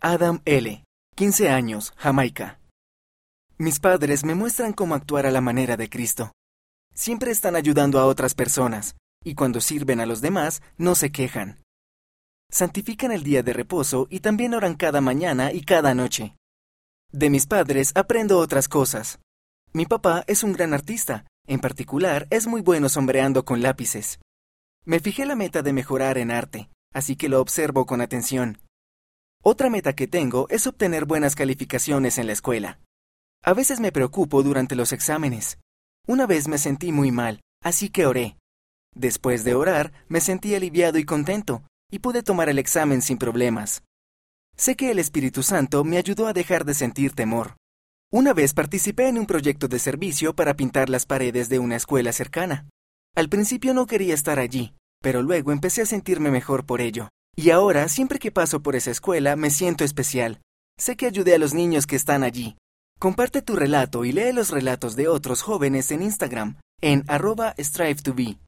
Adam L., 15 años, Jamaica. Mis padres me muestran cómo actuar a la manera de Cristo. Siempre están ayudando a otras personas, y cuando sirven a los demás, no se quejan. Santifican el día de reposo y también oran cada mañana y cada noche. De mis padres aprendo otras cosas. Mi papá es un gran artista, en particular es muy bueno sombreando con lápices. Me fijé la meta de mejorar en arte, así que lo observo con atención. Otra meta que tengo es obtener buenas calificaciones en la escuela. A veces me preocupo durante los exámenes. Una vez me sentí muy mal, así que oré. Después de orar, me sentí aliviado y contento, y pude tomar el examen sin problemas. Sé que el Espíritu Santo me ayudó a dejar de sentir temor. Una vez participé en un proyecto de servicio para pintar las paredes de una escuela cercana. Al principio no quería estar allí, pero luego empecé a sentirme mejor por ello. Y ahora, siempre que paso por esa escuela, me siento especial. Sé que ayudé a los niños que están allí. Comparte tu relato y lee los relatos de otros jóvenes en Instagram, en arroba strive to be.